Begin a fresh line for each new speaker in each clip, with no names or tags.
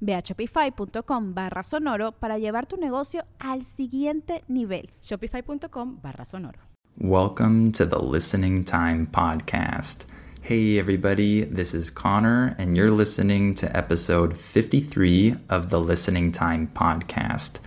Ve a shopify.com barra sonoro para llevar tu negocio al siguiente nivel.
Shopify.com barra sonoro.
Welcome to the Listening Time Podcast. Hey, everybody, this is Connor, and you're listening to episode 53 of the Listening Time Podcast.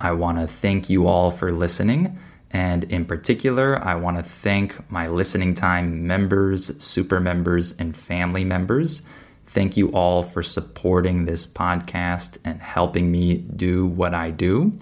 I want to thank you all for listening. And in particular, I want to thank my listening time members, super members, and family members. Thank you all for supporting this podcast and helping me do what I do.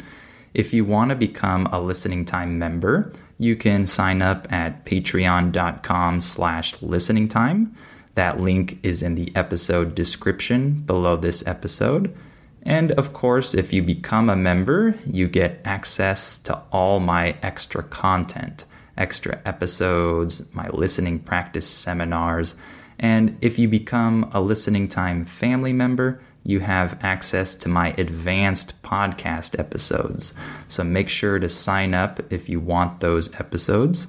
If you want to become a listening time member, you can sign up at patreon.com slash listening time. That link is in the episode description below this episode. And of course, if you become a member, you get access to all my extra content, extra episodes, my listening practice seminars, and if you become a listening time family member, you have access to my advanced podcast episodes. So make sure to sign up if you want those episodes.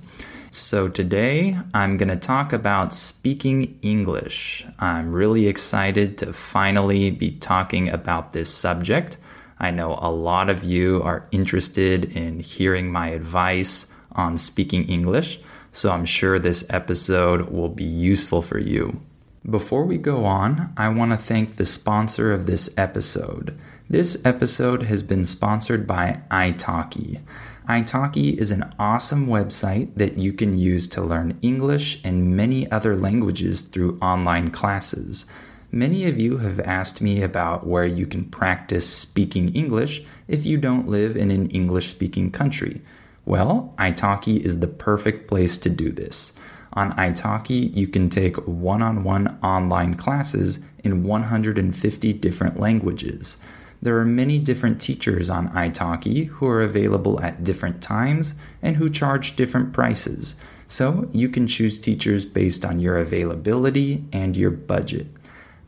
So today I'm going to talk about speaking English. I'm really excited to finally be talking about this subject. I know a lot of you are interested in hearing my advice on speaking English so I'm sure this episode will be useful for you. Before we go on, I want to thank the sponsor of this episode. This episode has been sponsored by italki. italki is an awesome website that you can use to learn English and many other languages through online classes. Many of you have asked me about where you can practice speaking English if you don't live in an English speaking country. Well, italki is the perfect place to do this. On italki, you can take one on one online classes in 150 different languages. There are many different teachers on italki who are available at different times and who charge different prices, so you can choose teachers based on your availability and your budget.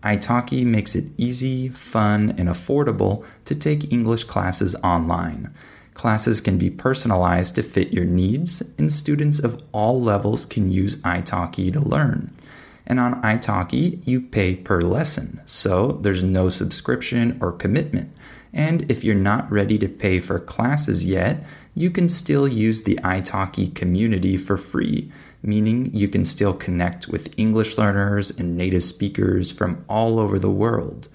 italki makes it easy, fun, and affordable to take English classes online. Classes can be personalized to fit your needs, and students of all levels can use italki to learn. And on italki, you pay per lesson, so there's no subscription or commitment. And if you're not ready to pay for classes yet, you can still use the italki community for free, meaning you can still connect with English learners and native speakers from all over the world.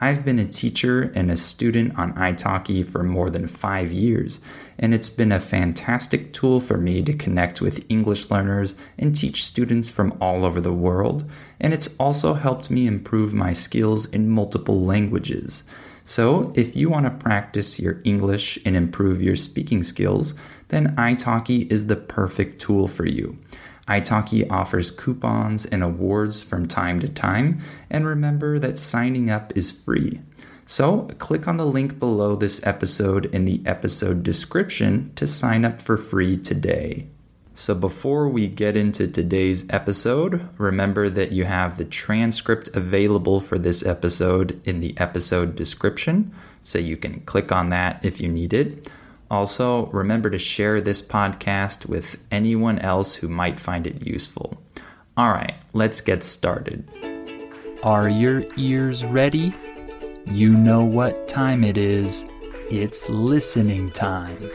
I've been a teacher and a student on italki for more than five years, and it's been a fantastic tool for me to connect with English learners and teach students from all over the world, and it's also helped me improve my skills in multiple languages. So, if you want to practice your English and improve your speaking skills, then italki is the perfect tool for you italki offers coupons and awards from time to time, and remember that signing up is free. So, click on the link below this episode in the episode description to sign up for free today. So, before we get into today's episode, remember that you have the transcript available for this episode in the episode description, so you can click on that if you need it. Also, remember to share this podcast with anyone else who might find it useful. All right, let's get started.
Are your ears ready? You know what time it is. It's listening time.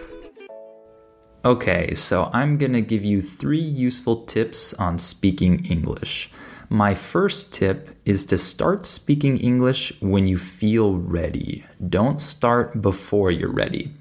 Okay, so I'm gonna give you three useful tips on speaking English. My first tip is to start speaking English when you feel ready. Don't start before you're ready.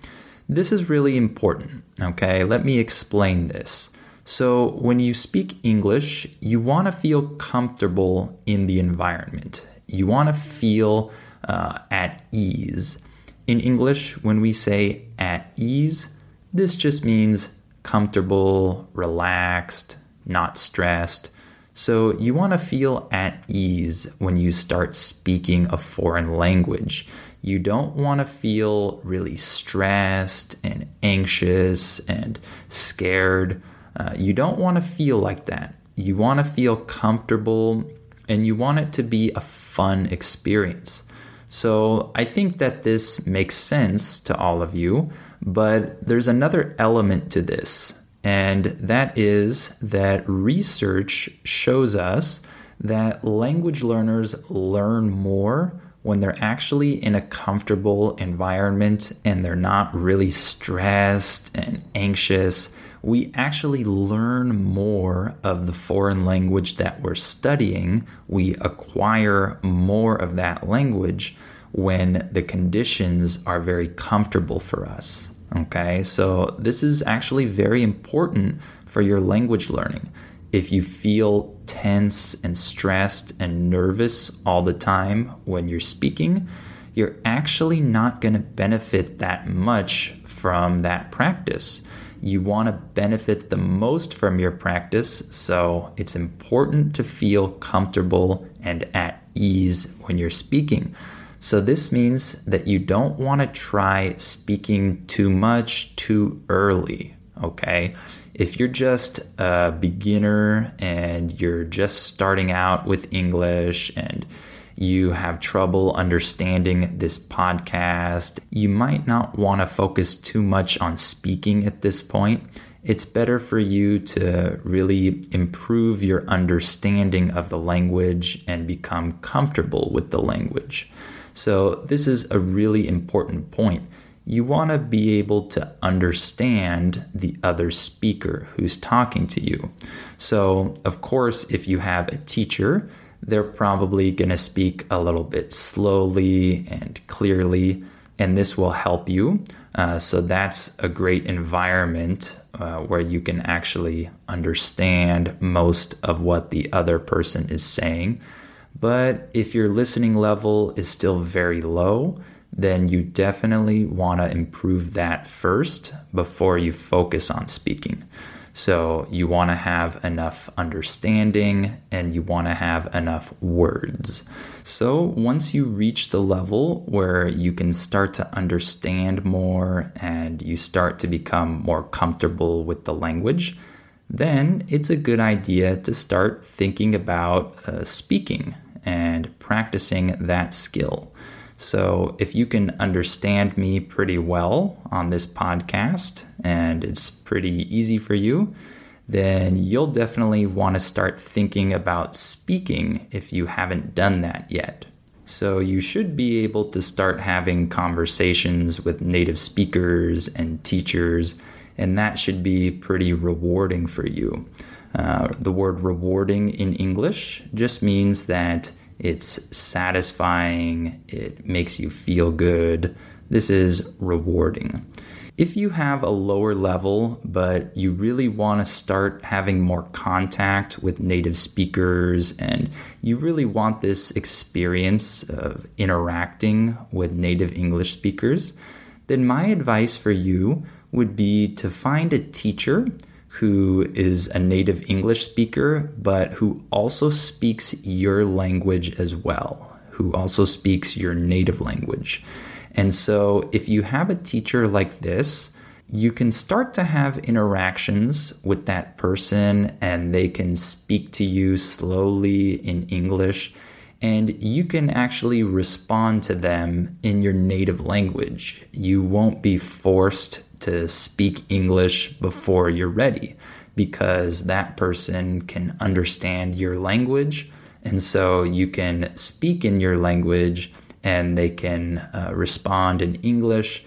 This is really important, okay? Let me explain this. So, when you speak English, you want to feel comfortable in the environment. You want to feel uh, at ease. In English, when we say at ease, this just means comfortable, relaxed, not stressed. So, you want to feel at ease when you start speaking a foreign language. You don't want to feel really stressed and anxious and scared. Uh, you don't want to feel like that. You want to feel comfortable and you want it to be a fun experience. So I think that this makes sense to all of you, but there's another element to this, and that is that research shows us that language learners learn more when they're actually in a comfortable environment and they're not really stressed and anxious, we actually learn more of the foreign language that we're studying. We acquire more of that language when the conditions are very comfortable for us. Okay, so this is actually very important for your language learning if you feel tense and stressed and nervous all the time when you're speaking, you're actually not going to benefit that much from that practice. You want to benefit the most from your practice, so it's important to feel comfortable and at ease when you're speaking. So, this means that you don't want to try speaking too much too early, okay? if you're just a beginner and you're just starting out with English and you have trouble understanding this podcast, you might not want to focus too much on speaking at this point. It's better for you to really improve your understanding of the language and become comfortable with the language. So, this is a really important point you want to be able to understand the other speaker who's talking to you. So, of course, if you have a teacher, they're probably going to speak a little bit slowly and clearly, and this will help you. Uh, so, that's a great environment uh, where you can actually understand most of what the other person is saying. But if your listening level is still very low, then you definitely want to improve that first before you focus on speaking. So you want to have enough understanding and you want to have enough words. So once you reach the level where you can start to understand more and you start to become more comfortable with the language, then it's a good idea to start thinking about uh, speaking and practicing that skill. So, if you can understand me pretty well on this podcast and it's pretty easy for you, then you'll definitely want to start thinking about speaking if you haven't done that yet. So, you should be able to start having conversations with native speakers and teachers, and that should be pretty rewarding for you. Uh, the word rewarding in English just means that it's satisfying, it makes you feel good. This is rewarding. If you have a lower level, but you really want to start having more contact with native speakers and you really want this experience of interacting with native English speakers, then my advice for you would be to find a teacher who is a native English speaker, but who also speaks your language as well, who also speaks your native language. And so, if you have a teacher like this, you can start to have interactions with that person and they can speak to you slowly in English and you can actually respond to them in your native language. You won't be forced to speak English before you're ready because that person can understand your language. And so you can speak in your language and they can uh, respond in English.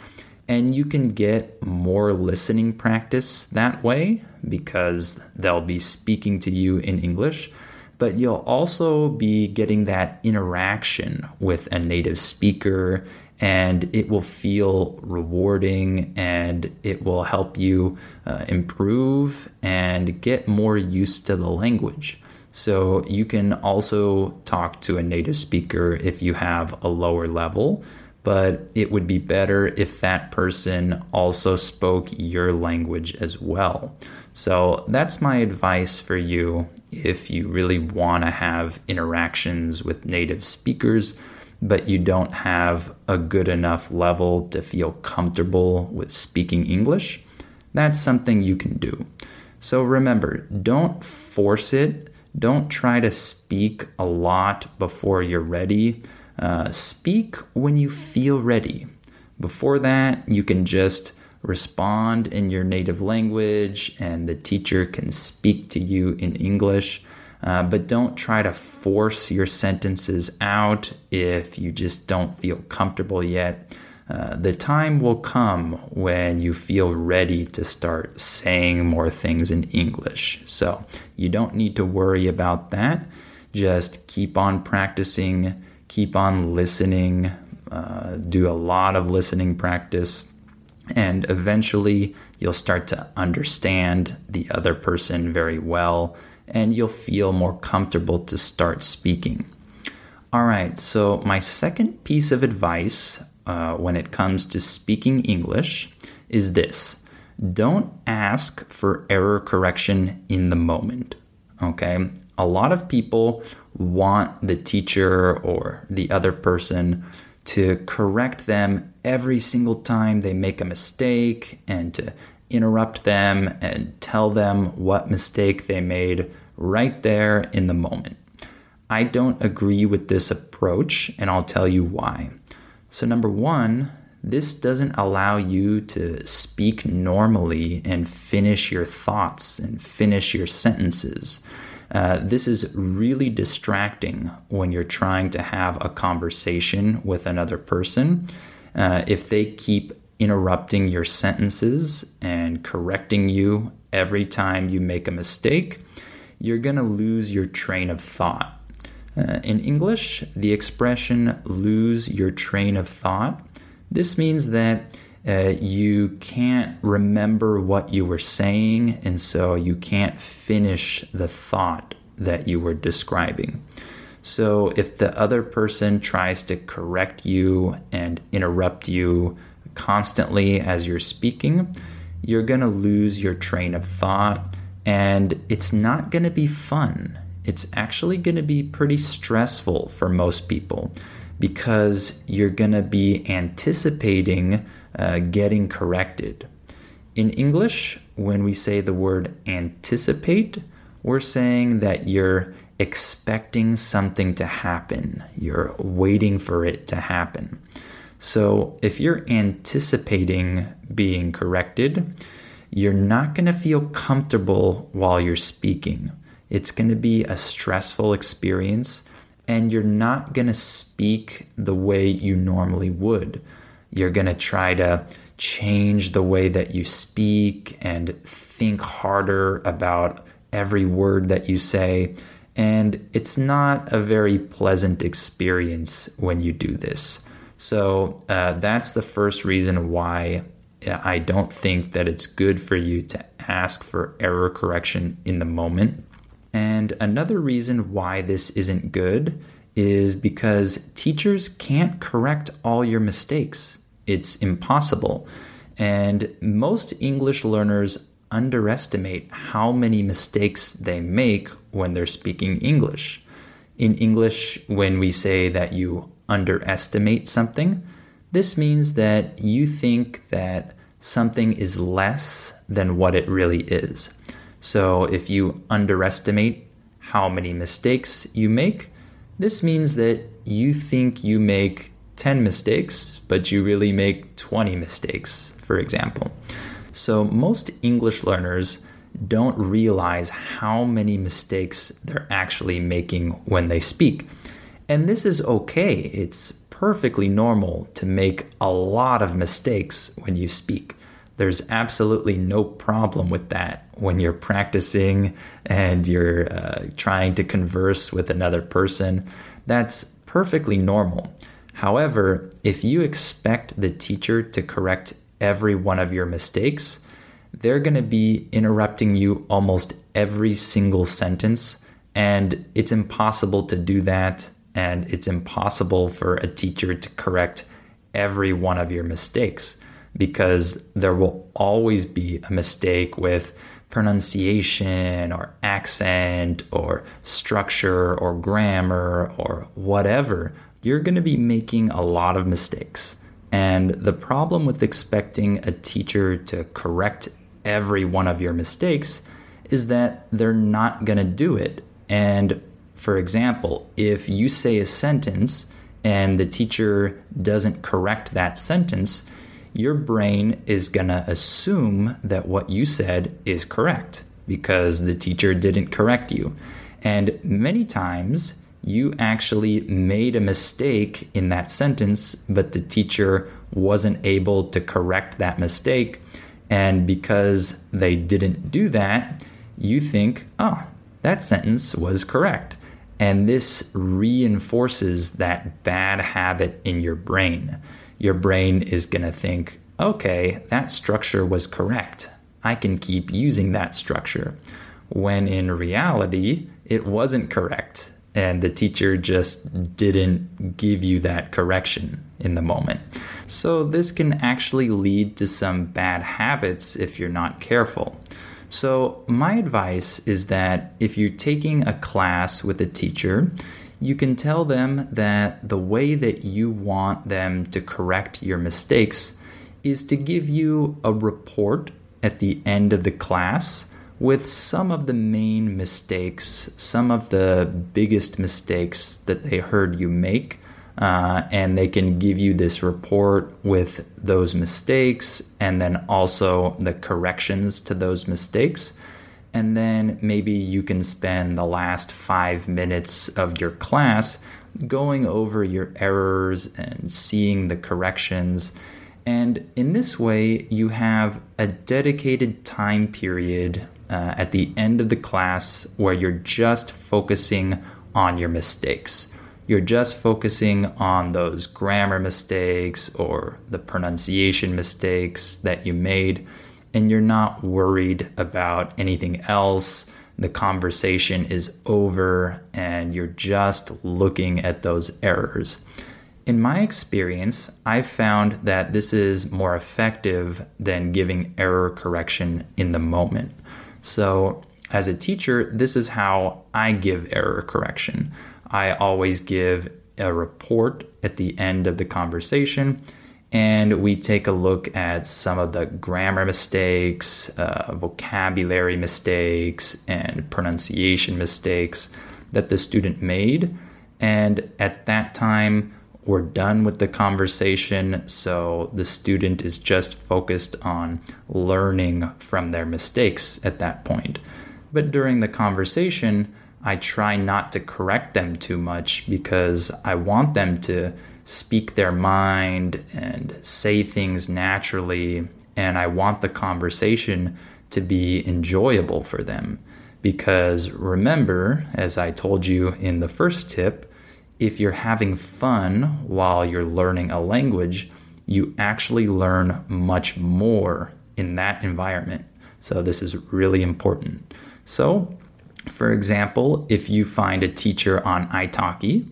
And you can get more listening practice that way because they'll be speaking to you in English. But you'll also be getting that interaction with a native speaker and it will feel rewarding and it will help you uh, improve and get more used to the language. So you can also talk to a native speaker if you have a lower level, but it would be better if that person also spoke your language as well. So that's my advice for you if you really want to have interactions with native speakers, but you don't have a good enough level to feel comfortable with speaking English. That's something you can do. So remember, don't force it don't try to speak a lot before you're ready. Uh, speak when you feel ready. Before that, you can just respond in your native language and the teacher can speak to you in English. Uh, but don't try to force your sentences out if you just don't feel comfortable yet. Uh, the time will come when you feel ready to start saying more things in English. So you don't need to worry about that. Just keep on practicing, keep on listening, uh, do a lot of listening practice, and eventually you'll start to understand the other person very well and you'll feel more comfortable to start speaking. All right, so my second piece of advice uh, when it comes to speaking English is this don't ask for error correction in the moment. Okay? A lot of people want the teacher or the other person to correct them every single time they make a mistake and to interrupt them and tell them what mistake they made right there in the moment. I don't agree with this approach, and I'll tell you why. So, number one, this doesn't allow you to speak normally and finish your thoughts and finish your sentences. Uh, this is really distracting when you're trying to have a conversation with another person. Uh, if they keep interrupting your sentences and correcting you every time you make a mistake, you're going to lose your train of thought. Uh, in English, the expression lose your train of thought, this means that uh, you can't remember what you were saying, and so you can't finish the thought that you were describing. So, if the other person tries to correct you and interrupt you constantly as you're speaking, you're going to lose your train of thought, and it's not going to be fun it's actually going to be pretty stressful for most people because you're going to be anticipating uh, getting corrected. In English, when we say the word anticipate, we're saying that you're expecting something to happen, you're waiting for it to happen. So if you're anticipating being corrected, you're not going to feel comfortable while you're speaking. It's going to be a stressful experience, and you're not going to speak the way you normally would. You're going to try to change the way that you speak and think harder about every word that you say. And it's not a very pleasant experience when you do this. So uh, that's the first reason why I don't think that it's good for you to ask for error correction in the moment. And another reason why this isn't good is because teachers can't correct all your mistakes. It's impossible. And most English learners underestimate how many mistakes they make when they're speaking English. In English, when we say that you underestimate something, this means that you think that something is less than what it really is. So if you underestimate how many mistakes you make, this means that you think you make 10 mistakes, but you really make 20 mistakes, for example. So most English learners don't realize how many mistakes they're actually making when they speak. And this is okay. It's perfectly normal to make a lot of mistakes when you speak. There's absolutely no problem with that when you're practicing and you're uh, trying to converse with another person. That's perfectly normal. However, if you expect the teacher to correct every one of your mistakes, they're going to be interrupting you almost every single sentence. And it's impossible to do that. And it's impossible for a teacher to correct every one of your mistakes because there will always be a mistake with pronunciation or accent or structure or grammar or whatever. You're going to be making a lot of mistakes. And the problem with expecting a teacher to correct every one of your mistakes is that they're not going to do it. And for example, if you say a sentence and the teacher doesn't correct that sentence, your brain is going to assume that what you said is correct because the teacher didn't correct you. And many times you actually made a mistake in that sentence, but the teacher wasn't able to correct that mistake. And because they didn't do that, you think, oh, that sentence was correct. And this reinforces that bad habit in your brain your brain is going to think, okay, that structure was correct. I can keep using that structure. When in reality, it wasn't correct. And the teacher just didn't give you that correction in the moment. So, this can actually lead to some bad habits if you're not careful. So, my advice is that if you're taking a class with a teacher, you can tell them that the way that you want them to correct your mistakes is to give you a report at the end of the class with some of the main mistakes, some of the biggest mistakes that they heard you make. Uh, and they can give you this report with those mistakes and then also the corrections to those mistakes and then maybe you can spend the last five minutes of your class going over your errors and seeing the corrections. And in this way, you have a dedicated time period uh, at the end of the class where you're just focusing on your mistakes. You're just focusing on those grammar mistakes or the pronunciation mistakes that you made and you're not worried about anything else. The conversation is over and you're just looking at those errors. In my experience, I've found that this is more effective than giving error correction in the moment. So, as a teacher, this is how I give error correction. I always give a report at the end of the conversation and we take a look at some of the grammar mistakes, uh, vocabulary mistakes, and pronunciation mistakes that the student made. And at that time, we're done with the conversation, so the student is just focused on learning from their mistakes at that point. But during the conversation, I try not to correct them too much because I want them to speak their mind and say things naturally. And I want the conversation to be enjoyable for them. Because remember, as I told you in the first tip, if you're having fun while you're learning a language, you actually learn much more in that environment. So, this is really important. So, for example, if you find a teacher on italki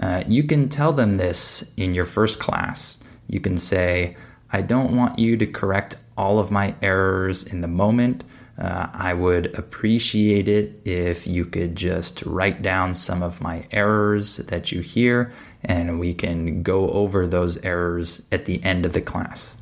uh, you can tell them this in your first class. You can say, I don't want you to correct all of my errors in the moment. Uh, I would appreciate it if you could just write down some of my errors that you hear, and we can go over those errors at the end of the class.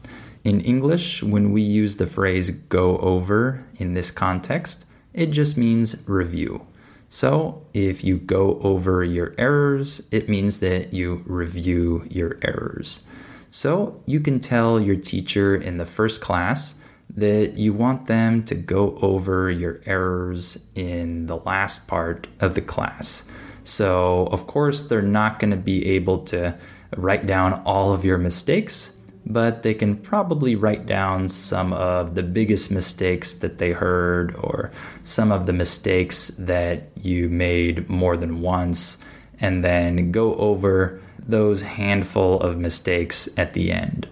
In English, when we use the phrase go over in this context, it just means review. So if you go over your errors, it means that you review your errors. So you can tell your teacher in the first class that you want them to go over your errors in the last part of the class. So, of course, they're not going to be able to write down all of your mistakes, but they can probably write down some of the biggest mistakes that they heard or some of the mistakes that you made more than once. and then go over those handful of mistakes at the end.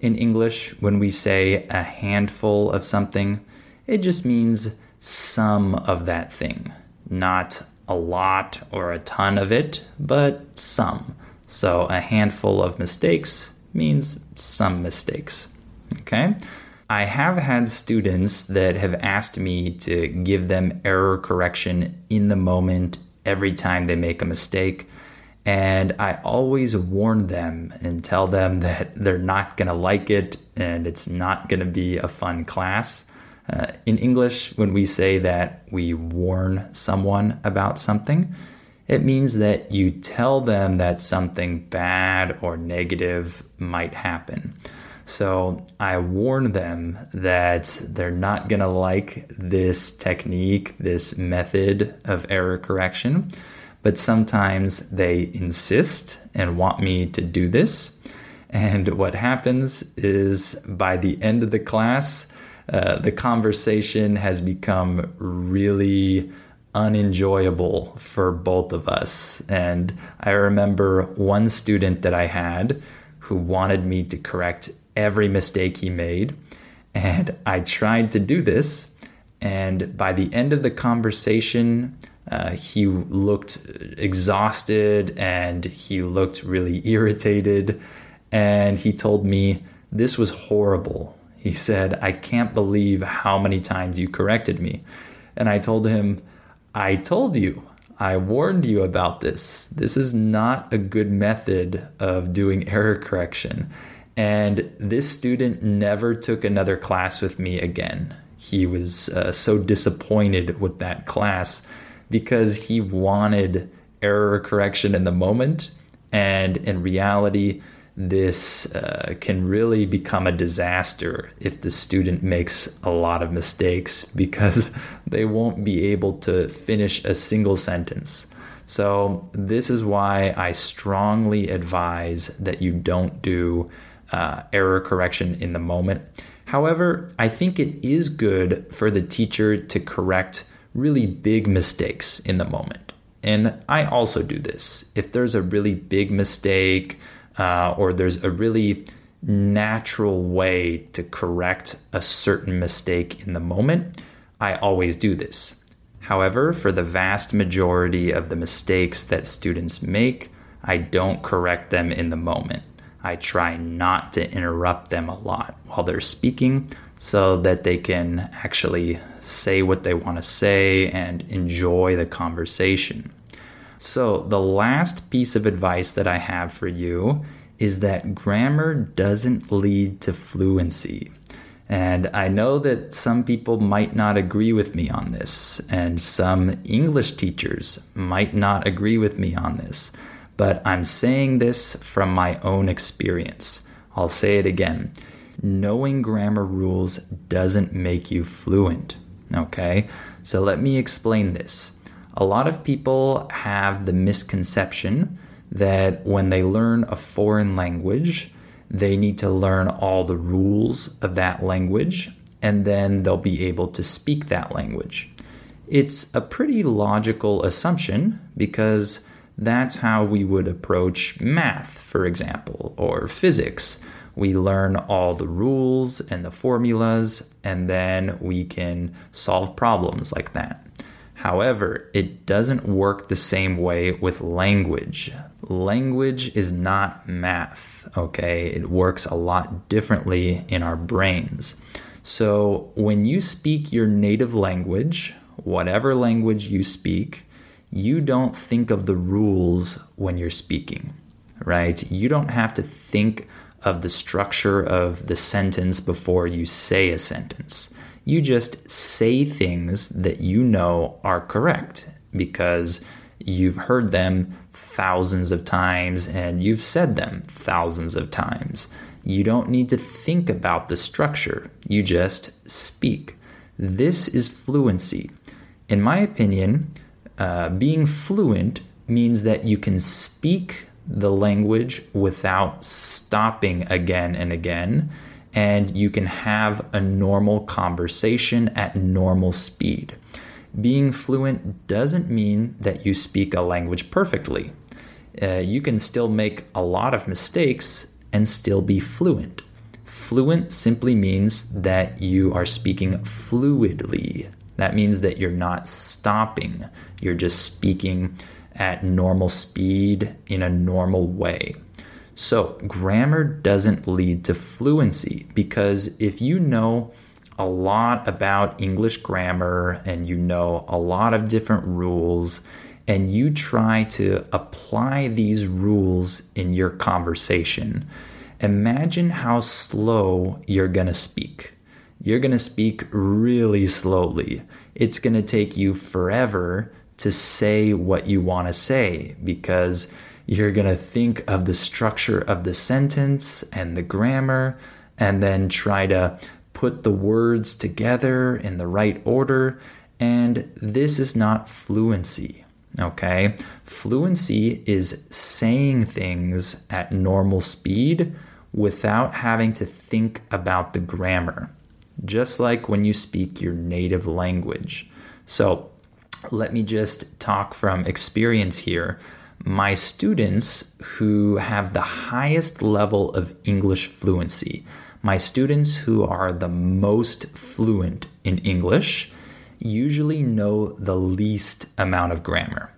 In English, when we say a handful of something, it just means some of that thing, not a lot or a ton of it, but some. So a handful of mistakes means some mistakes. Okay? I have had students that have asked me to give them error correction in the moment every time they make a mistake. And I always warn them and tell them that they're not going to like it and it's not going to be a fun class. Uh, in English, when we say that we warn someone about something, it means that you tell them that something bad or negative might happen. So I warn them that they're not going to like this technique, this method of error correction, but sometimes they insist and want me to do this. And what happens is by the end of the class, uh, the conversation has become really unenjoyable for both of us. And I remember one student that I had who wanted me to correct every mistake he made. And I tried to do this. And by the end of the conversation, uh, he looked exhausted and he looked really irritated. And he told me, This was horrible. He said, I can't believe how many times you corrected me. And I told him, I told you, I warned you about this. This is not a good method of doing error correction. And this student never took another class with me again. He was uh, so disappointed with that class because he wanted error correction in the moment. And in reality, this uh, can really become a disaster if the student makes a lot of mistakes because they won't be able to finish a single sentence. So, this is why I strongly advise that you don't do uh, error correction in the moment. However, I think it is good for the teacher to correct really big mistakes in the moment. And I also do this. If there's a really big mistake uh, or there's a really natural way to correct a certain mistake in the moment, I always do this. However, for the vast majority of the mistakes that students make, I don't correct them in the moment. I try not to interrupt them a lot while they're speaking so that they can actually say what they want to say and enjoy the conversation. So, the last piece of advice that I have for you is that grammar doesn't lead to fluency. And I know that some people might not agree with me on this, and some English teachers might not agree with me on this but I'm saying this from my own experience. I'll say it again. Knowing grammar rules doesn't make you fluent. Okay? So let me explain this. A lot of people have the misconception that when they learn a foreign language, they need to learn all the rules of that language and then they'll be able to speak that language. It's a pretty logical assumption because that's how we would approach math, for example, or physics. We learn all the rules and the formulas, and then we can solve problems like that. However, it doesn't work the same way with language. Language is not math, okay? It works a lot differently in our brains. So, when you speak your native language, whatever language you speak, you don't think of the rules when you're speaking, right? You don't have to think of the structure of the sentence before you say a sentence. You just say things that you know are correct because you've heard them thousands of times and you've said them thousands of times. You don't need to think about the structure, you just speak. This is fluency. In my opinion, uh, being fluent means that you can speak the language without stopping again and again, and you can have a normal conversation at normal speed. Being fluent doesn't mean that you speak a language perfectly. uh, you can still make a lot of mistakes and still be fluent. Fluent simply means that you are speaking fluidly. That means that you're not stopping, you're just speaking at normal speed in a normal way. So, grammar doesn't lead to fluency because if you know a lot about English grammar and you know a lot of different rules and you try to apply these rules in your conversation, imagine how slow you're to speak. You're to speak really slowly. It's to take you forever to say what you want to say because you're going to think of the structure of the sentence and the grammar and then try to put the words together in the right order. And this is not fluency. Okay. Fluency is saying things at normal speed without having to think about the grammar, just like when you speak your native language. So, let me just talk from experience here. My students who have the highest level of English fluency, my students who are the most fluent in English, usually know the least amount of grammar.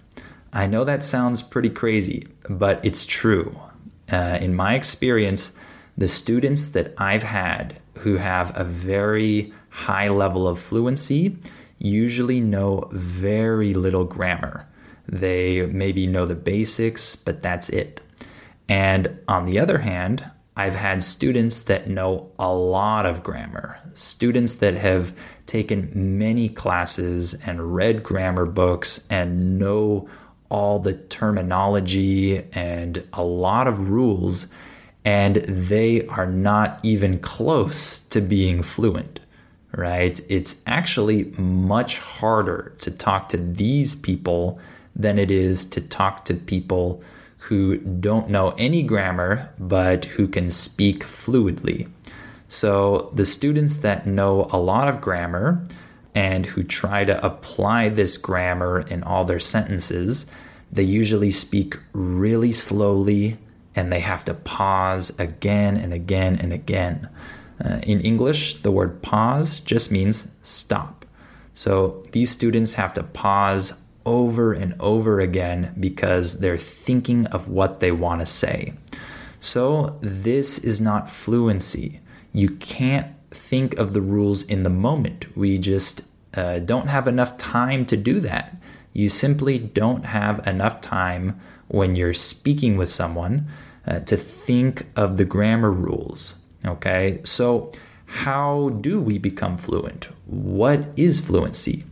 I know that sounds pretty crazy, but it's true. Uh, in my experience, the students that I've had who have a very high level of fluency usually know very little grammar. They maybe know the basics, but that's it. And on the other hand, I've had students that know a lot of grammar, students that have taken many classes and read grammar books and know all the terminology and a lot of rules, and they are not even close to being fluent, right? It's actually much harder to talk to these people than it is to talk to people who don't know any grammar but who can speak fluidly. So, the students that know a lot of grammar and who try to apply this grammar in all their sentences, they usually speak really slowly and they have to pause again and again and again. Uh, in English, the word pause just means stop. So these students have to pause over and over again because they're thinking of what they want to say. So this is not fluency. You can't think of the rules in the moment. We just uh, don't have enough time to do that. You simply don't have enough time when you're speaking with someone uh, to think of the grammar rules. Okay, so how do we become fluent? What is fluency?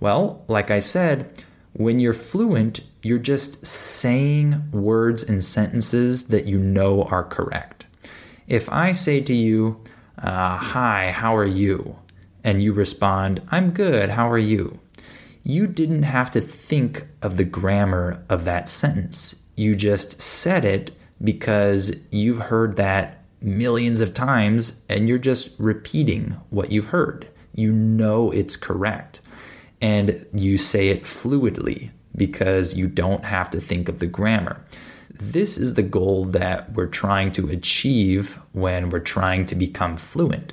Well, like I said, when you're fluent, you're just saying words and sentences that you know are correct. If I say to you, uh, Hi, how are you? And you respond, I'm good, how are you? You didn't have to think of the grammar of that sentence. You just said it because you've heard that millions of times and you're just repeating what you've heard. You know it's correct. And you say it fluidly because you don't have to think of the grammar. This is the goal that we're trying to achieve when we're trying to become fluent.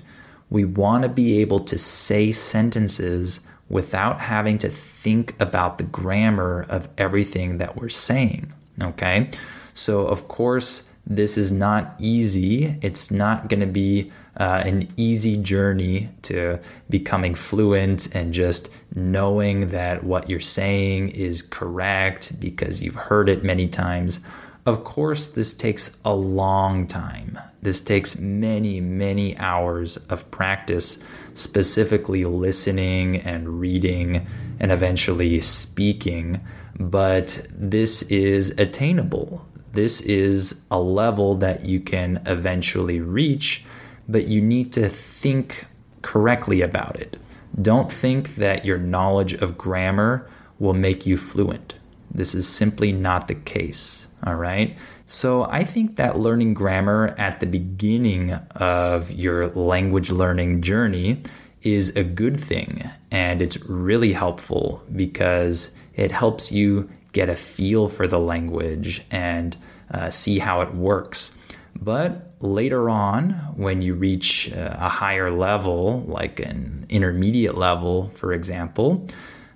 We want to be able to say sentences without having to think about the grammar of everything that we're saying. Okay? So, of course, this is not easy. It's not going to be uh, an easy journey to becoming fluent and just knowing that what you're saying is correct because you've heard it many times. Of course, this takes a long time. This takes many, many hours of practice, specifically listening and reading and eventually speaking. But this is attainable this is a level that you can eventually reach, but you need to think correctly about it. Don't think that your knowledge of grammar will make you fluent. This is simply not the case. All right. So I think that learning grammar at the beginning of your language learning journey is a good thing. And it's really helpful because it helps you get a feel for the language and uh, see how it works. But later on, when you reach uh, a higher level, like an intermediate level, for example,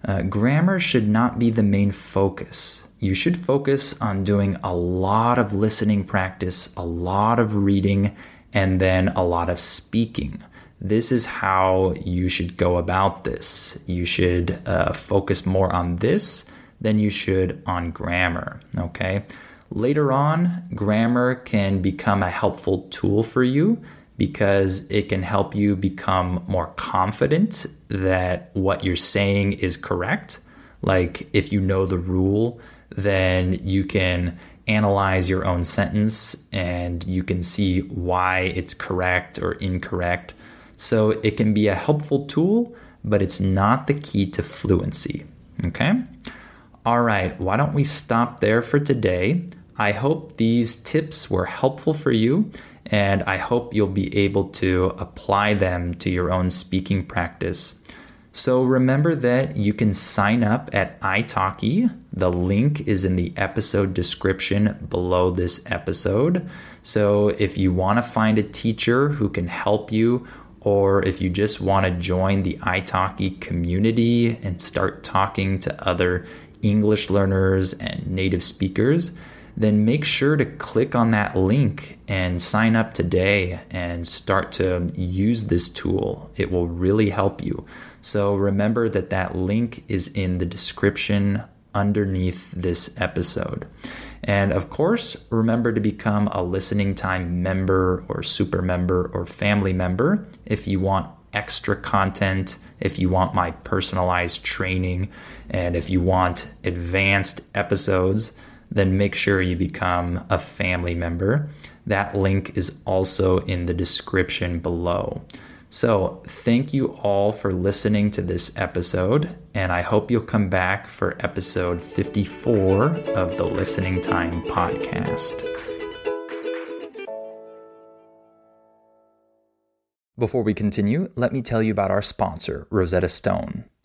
uh, grammar should not be the main focus. You should focus on doing a lot of listening practice, a lot of reading, and then a lot of speaking. This is how you should go about this. You should uh, focus more on this than you should on grammar. Okay. Later on, grammar can become a helpful tool for you because it can help you become more confident that what you're saying is correct. Like if you know the rule, then you can analyze your own sentence and you can see why it's correct or incorrect. So it can be a helpful tool, but it's not the key to fluency. Okay? All right, why don't we stop there for today? I hope these tips were helpful for you, and I hope you'll be able to apply them to your own speaking practice. So remember that you can sign up at italki. The link is in the episode description below this episode. So if you want to find a teacher who can help you, or if you just want to join the italki community and start talking to other English learners and native speakers, then make sure to click on that link and sign up today and start to use this tool. It will really help you. So remember that that link is in the description underneath this episode. And of course, remember to become a listening time member or super member or family member if you want extra content, if you want my personalized training, and if you want advanced episodes then make sure you become a family member. That link is also in the description below. So, thank you all for listening to this episode, and I hope you'll come back for episode 54 of the Listening Time Podcast. Before we continue, let me tell you about our sponsor, Rosetta Stone.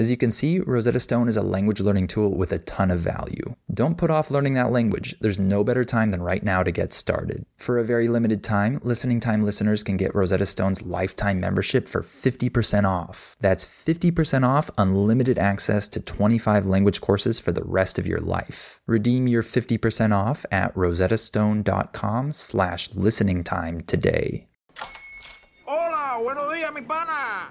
As you can see, Rosetta Stone is a language learning tool with a ton of value. Don't put off learning that language. There's no better time than right now to get started. For a very limited time, Listening Time listeners can get Rosetta Stone's lifetime membership for 50% off. That's 50% off unlimited access to 25 language courses for the rest of your life. Redeem your 50% off at rosettastone.com slash listening time today.
Hola, buenos días, mi pana.